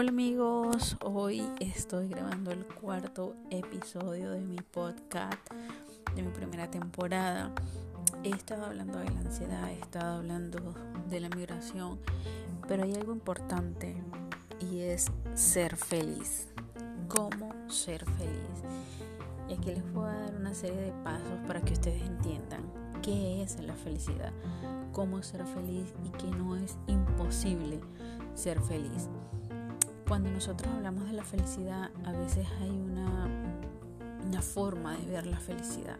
Hola amigos, hoy estoy grabando el cuarto episodio de mi podcast de mi primera temporada. He estado hablando de la ansiedad, he estado hablando de la migración, pero hay algo importante y es ser feliz. ¿Cómo ser feliz? Y aquí les voy a dar una serie de pasos para que ustedes entiendan qué es la felicidad, cómo ser feliz y que no es imposible ser feliz. Cuando nosotros hablamos de la felicidad, a veces hay una, una forma de ver la felicidad.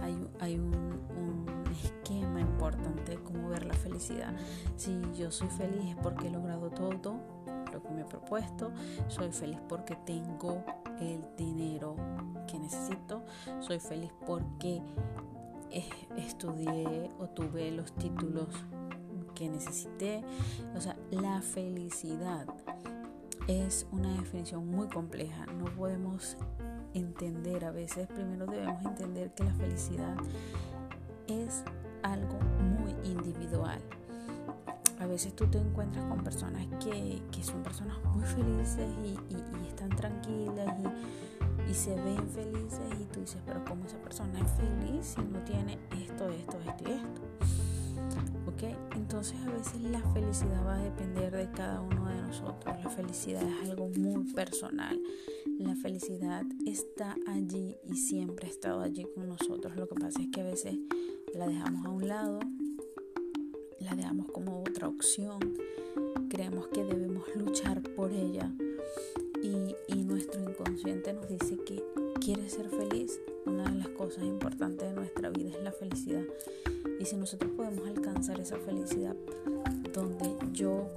Hay, hay un, un, esquema importante de cómo ver la felicidad. Si yo soy feliz es porque he logrado todo lo que me he propuesto, soy feliz porque tengo el dinero que necesito, soy feliz porque estudié o tuve los títulos que necesité. O sea, la felicidad es una definición muy compleja. No podemos entender a veces, primero debemos entender que la felicidad es algo muy individual. A veces tú te encuentras con personas que, que son personas muy felices y, están tranquilas y, y, se ven felices y tú dices, pero ¿cómo esa persona es feliz si no tiene esto, esto, esto y esto? Entonces a veces la felicidad va a depender de cada uno de nosotros. La felicidad es algo muy personal. La felicidad está allí y siempre ha estado allí con nosotros. Lo que pasa es que a veces la dejamos a un lado, la dejamos como otra opción, creemos que debemos luchar por ella y, y nuestro inconsciente nos dice que quiere ser feliz. Una de las cosas importantes de nuestra vida es la felicidad y si nosotros podemos alcanzar esa felicidad donde yo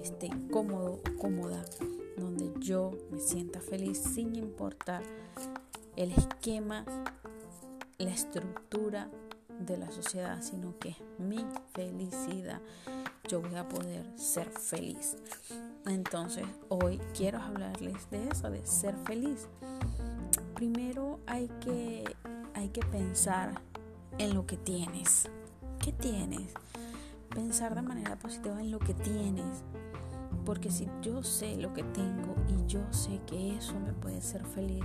esté cómodo cómoda, donde yo me sienta feliz sin importar el esquema, la estructura de la sociedad, sino que es mi felicidad. Yo voy a poder ser feliz. Entonces, hoy quiero hablarles de eso, de ser feliz. Primero hay que, hay que pensar en lo que tienes. ¿Qué tienes? Pensar de manera positiva en lo que tienes. Porque si yo sé lo que tengo y yo sé que eso me puede hacer feliz,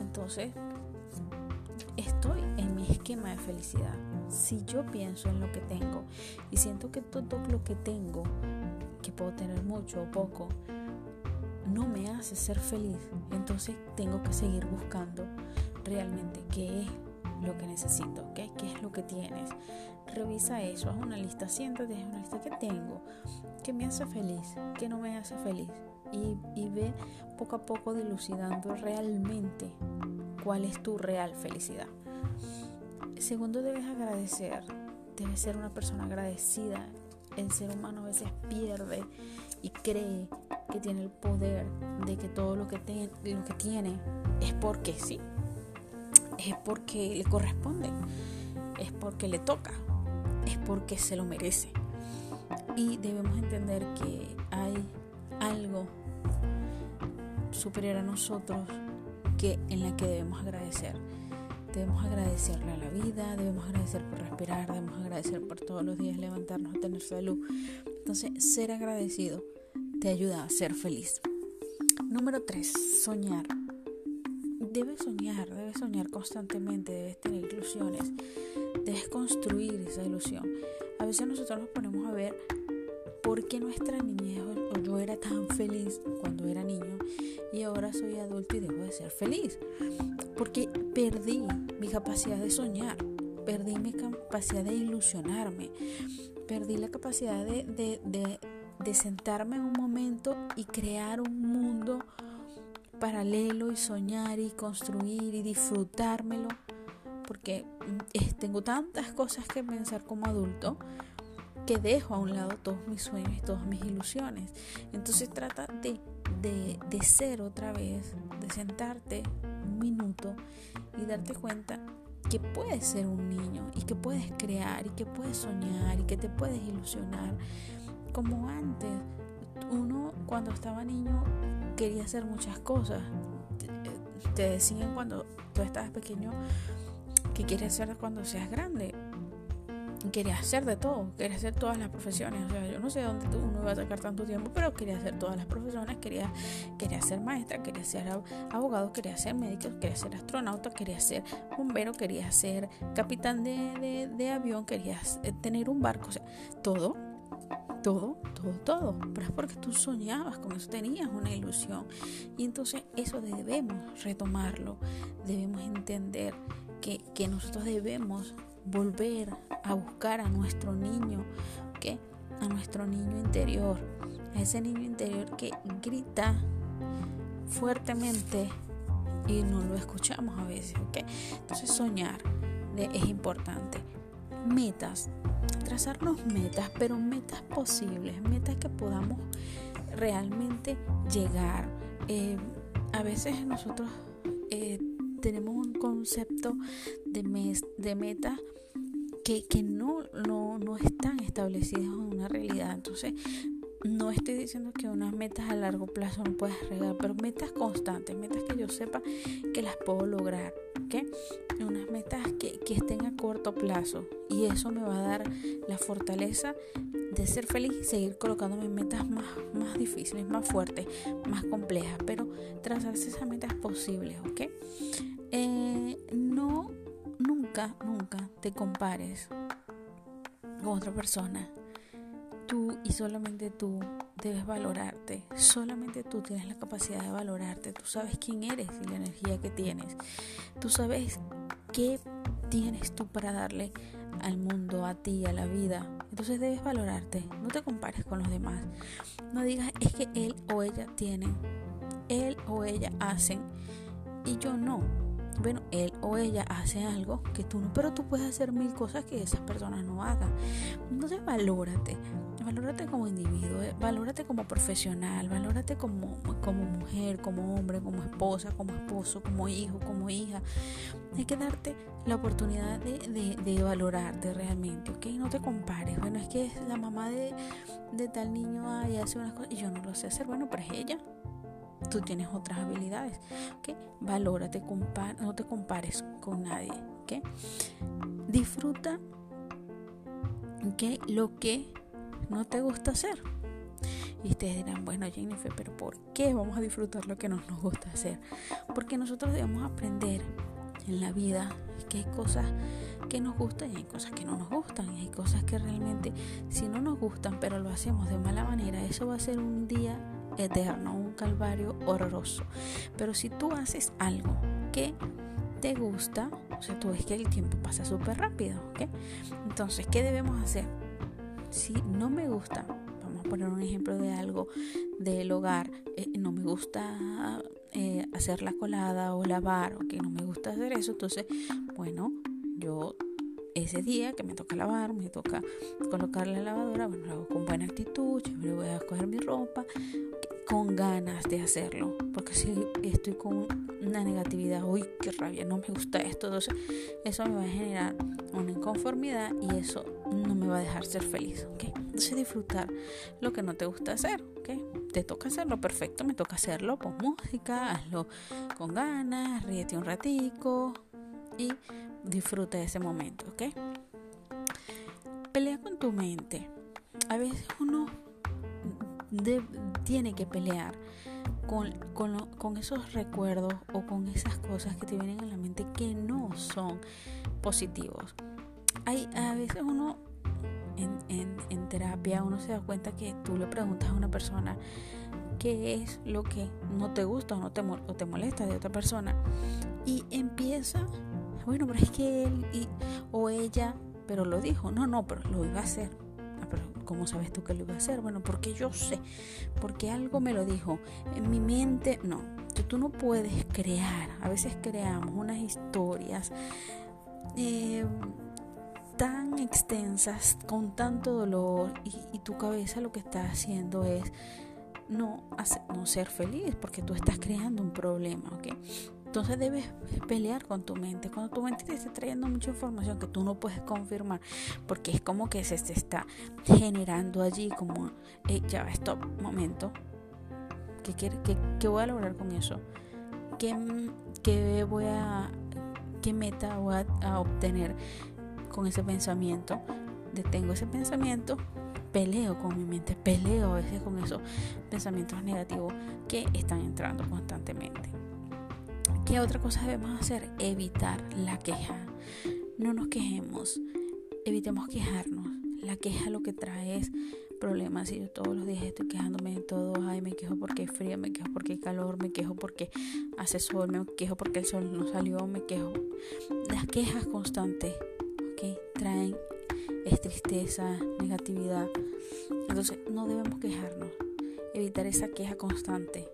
entonces estoy en mi esquema de felicidad. Si yo pienso en lo que tengo y siento que todo lo que tengo, que puedo tener mucho o poco, no me hace ser feliz, entonces tengo que seguir buscando realmente qué es lo que necesito. ¿Qué es lo que tienes? Revisa eso, haz una lista, siéntate, haz una lista que tengo, que me hace feliz, que no me hace feliz. Y, y ve poco a poco dilucidando realmente cuál es tu real felicidad. Segundo, debes agradecer, debes ser una persona agradecida. El ser humano a veces pierde y cree que tiene el poder de que todo lo que, lo que tiene es porque sí, es porque le corresponde, es porque le toca, es porque se lo merece. Y debemos entender que hay algo superior a nosotros que en la que debemos agradecer. Debemos agradecerle a la vida, debemos agradecer por respirar, debemos agradecer por todos los días levantarnos a tener salud. Entonces, ser agradecido te ayuda a ser feliz. Número 3. Soñar debes soñar, debes soñar constantemente, debes tener ilusiones, debes construir esa ilusión. A veces nosotros nos ponemos a ver por qué nuestra niñez o yo era tan feliz cuando era niño y ahora soy adulto y dejo de ser feliz. Porque perdí mi capacidad de soñar, perdí mi capacidad de ilusionarme, perdí la capacidad de, de, de sentarme en un momento y crear un mundo paralelo y soñar y construir y disfrutármelo, porque mm, tengo tantas cosas que pensar como adulto que dejo a un lado todos mis sueños y todas mis ilusiones. Entonces trata de, de, de ser otra vez, de sentarte un minuto y darte cuenta que puedes ser un niño y que puedes crear y que puedes soñar y que te puedes ilusionar como antes. Uno cuando estaba niño quería hacer muchas cosas. Te decían cuando tú estabas pequeño que quieres hacer cuando seas grande. quería hacer de todo, quería hacer todas las profesiones. O sea, yo no sé dónde uno iba a sacar tanto tiempo, pero quería hacer todas las profesiones. Quería, quería ser maestra, quería ser abogado, quería ser médico, quería ser astronauta, quería ser bombero, quería ser capitán de, de avión, quería tener un barco. O sea, todo todo, todo, todo. Pero es porque tú soñabas con eso, tenías una ilusión. Y entonces eso debemos retomarlo, debemos entender que, que nosotros debemos volver a buscar a nuestro niño, ¿qué? A nuestro niño interior, a ese niño interior que grita fuertemente y no lo escuchamos a veces, ¿ok? Entonces soñar es importante. Metas, trazarnos metas, pero metas posibles, metas que podamos realmente llegar. Eh, a veces nosotros eh, tenemos un concepto de, mes, de meta que, que no, no, no están establecidas en una realidad. Entonces, no estoy diciendo que unas metas a largo plazo no puedas regar, pero metas constantes, metas que yo sepa que las puedo lograr, ¿ok? Unas metas que, estén a corto plazo y eso me va a dar la fortaleza de ser feliz y seguir colocándome metas más, más difíciles, más fuertes, más complejas, pero trazarse esas metas posibles, ¿ok? Eh, no, nunca, nunca te compares con otra persona Tú y solamente tú debes valorarte. Solamente tú tienes la capacidad de valorarte. Tú sabes quién eres y la energía que tienes. Tú sabes qué tienes tú para darle al mundo, a ti, a la vida. Entonces debes valorarte. No te compares con los demás. No digas es que él o ella tienen, él o ella hacen y yo no bueno, él o ella hace algo que tú no, pero tú puedes hacer mil cosas que esas personas no hagan. Entonces valórate, valórate como individuo, eh, valórate como profesional, valórate como, como mujer, como hombre, como esposa, como esposo, como hijo, como hija. Hay que darte la oportunidad de, de, valorarte realmente, ¿ok? No te compares. Bueno, es que la mamá de, de tal niño hace unas cosas y yo no lo sé hacer. Bueno, pero es ella tú tienes otras habilidades. ¿okay? Valórate, no te compares con nadie. ¿okay? Disfruta ¿okay? lo que no te gusta hacer. Y ustedes dirán, bueno Jennifer, pero ¿por qué vamos a disfrutar lo que no nos gusta hacer? Porque nosotros debemos aprender en la vida que hay cosas que nos gustan y hay cosas que no nos gustan. Y hay cosas que realmente si no nos gustan pero lo hacemos de mala manera, eso va a ser un día eterno, un calvario horroroso. Pero si tú haces algo que te gusta, o sea, tú ves que el tiempo pasa súper rápido, ¿ok? Entonces, ¿qué debemos hacer? Si no me gusta, vamos a poner un ejemplo de algo del hogar, eh, no me gusta eh, hacer la colada o lavar, o que no me gusta hacer eso, entonces, bueno, yo ese día que me toca lavar, me toca colocar la lavadora, bueno, lo hago con buena actitud, yo voy a coger mi ropa, con ganas de hacerlo, porque si estoy con una negatividad, uy, qué rabia, no me gusta esto, entonces eso me va a generar una inconformidad y eso no me va a dejar ser feliz, ¿ok? Entonces disfrutar lo que no te gusta hacer, ¿ok? Te toca hacerlo perfecto, me toca hacerlo con música, hazlo con ganas, ríete un ratico y disfruta de ese momento, ¿ok? Pelea con tu mente. A veces uno tiene que pelear con, con, esos recuerdos o con esas cosas que te vienen a la mente que no son positivos. A veces uno en, en, en terapia uno se da cuenta que tú le preguntas a una persona qué es lo que no te gusta o no te, o te molesta de otra persona y empieza bueno pero es que él y, o ella pero lo dijo no no pero lo iba a hacer pero ¿cómo sabes tú que lo iba a hacer? Bueno, porque yo sé, porque algo me lo dijo. En mi mente, no, tú, no puedes crear. A veces creamos unas historias eh, tan extensas, con tanto dolor, y, tu cabeza lo que está haciendo es no, no ser feliz, porque tú estás creando un problema, ¿ok? Entonces debes pelear con tu mente. Cuando tu mente te está trayendo mucha información que tú no puedes confirmar, porque es como que se te está generando allí como, ya va, stop, momento. ¿Qué, qué, qué voy a lograr con eso? ¿Qué, qué voy a, qué meta voy a, obtener con ese pensamiento? detengo ese pensamiento, peleo con mi mente, peleo a veces con esos pensamientos negativos que están entrando constantemente. ¿Qué otra cosa debemos hacer? Evitar la queja. No nos quejemos, evitemos quejarnos. La queja lo que trae es problemas. Y yo todos los días estoy quejándome de todo. Ay, me quejo porque hay frío, me quejo porque hay calor, me quejo porque hace sol, me quejo porque el sol no salió, me quejo. Las quejas constantes, ¿ok? Traen es tristeza, negatividad. Entonces no debemos quejarnos, evitar esa queja constante.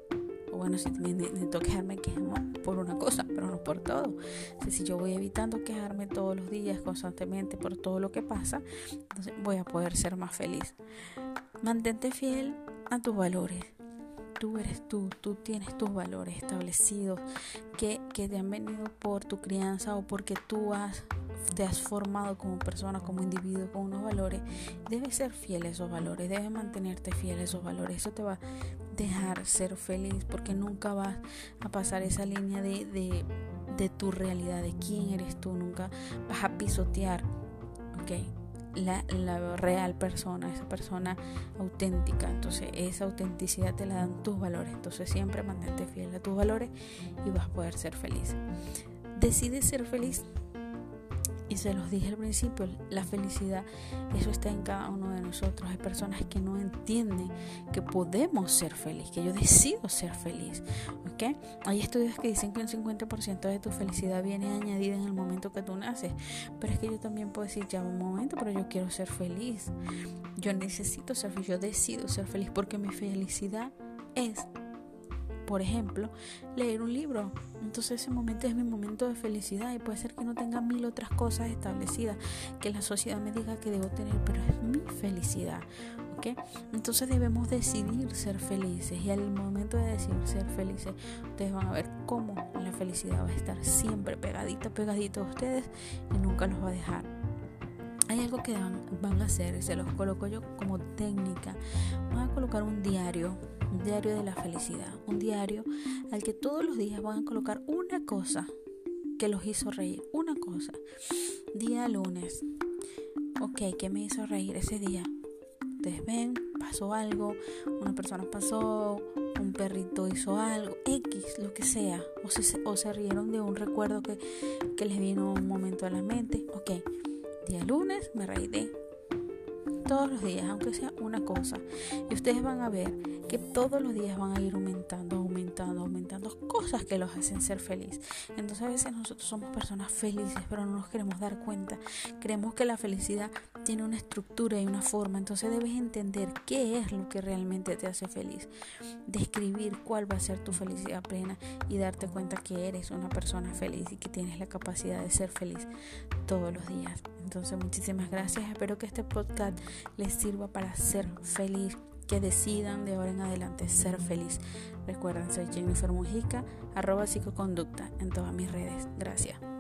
O bueno, si necesito quejarme, quejemos por una cosa, pero no por todo. si yo voy evitando quejarme todos los días, constantemente, por todo lo que pasa, entonces voy a poder ser más feliz. Mantente fiel a tus valores tú eres tú, tú tienes tus valores establecidos que, que, te han venido por tu crianza o porque tú has te has formado como persona, como individuo, con unos valores, debes ser fiel a esos valores, debes mantenerte fiel a esos valores. Eso te va dejar ser feliz porque nunca vas a pasar esa línea de, de, de tu realidad, de quién eres tú, nunca vas a pisotear, La, la, real persona, esa persona auténtica. Entonces, esa autenticidad te la dan tus valores. Entonces, siempre mantente fiel a tus valores y vas a poder ser feliz. Decide ser feliz y se los dije al principio, la felicidad, eso está en cada uno de nosotros. Hay personas que no entienden que podemos ser felices, que yo decido ser feliz. ¿okay? Hay estudios que dicen que un 50% de tu felicidad viene añadida en el momento que tú naces. Pero es que yo también puedo decir, ya un momento, pero yo quiero ser feliz. Yo necesito ser feliz, yo decido ser feliz porque mi felicidad es por ejemplo, leer un libro. Entonces ese momento es mi momento de felicidad y puede ser que no tenga mil otras cosas establecidas que la sociedad me diga que debo tener, pero es mi felicidad. ¿ok? Entonces debemos decidir ser felices y al momento de decidir ser felices, ustedes van a ver cómo la felicidad va a estar siempre pegadita, pegadita a ustedes y nunca los va a dejar. Hay algo que van, van a hacer, se los coloco yo como técnica. Van a colocar un diario un diario de la felicidad, un diario al que todos los días van a colocar una cosa que los hizo reír, una cosa. Día lunes. Ok, ¿qué me hizo reír ese día? Ustedes ven, pasó algo, una persona pasó, un perrito hizo algo, X, lo que sea, o se, o se rieron de un recuerdo que, que les vino un momento a la mente. Ok, día lunes me reiré todos los días, aunque sea una cosa. Y ustedes van a ver que todos los días van a ir aumentando, aumentando, aumentando cosas que los hacen ser feliz. Entonces a veces nosotros somos personas felices, pero no nos queremos dar cuenta. Creemos que la felicidad tiene una estructura y una forma. Entonces debes entender qué es lo que realmente te hace feliz. Describir cuál va a ser tu felicidad plena y darte cuenta que eres una persona feliz y que tienes la capacidad de ser feliz todos los días. Entonces muchísimas gracias. Espero que este podcast les sirva para ser feliz. Que decidan de ahora en adelante ser feliz. Recuerden, soy Jennifer Mujica, arroba psicoconducta en todas mis redes. Gracias.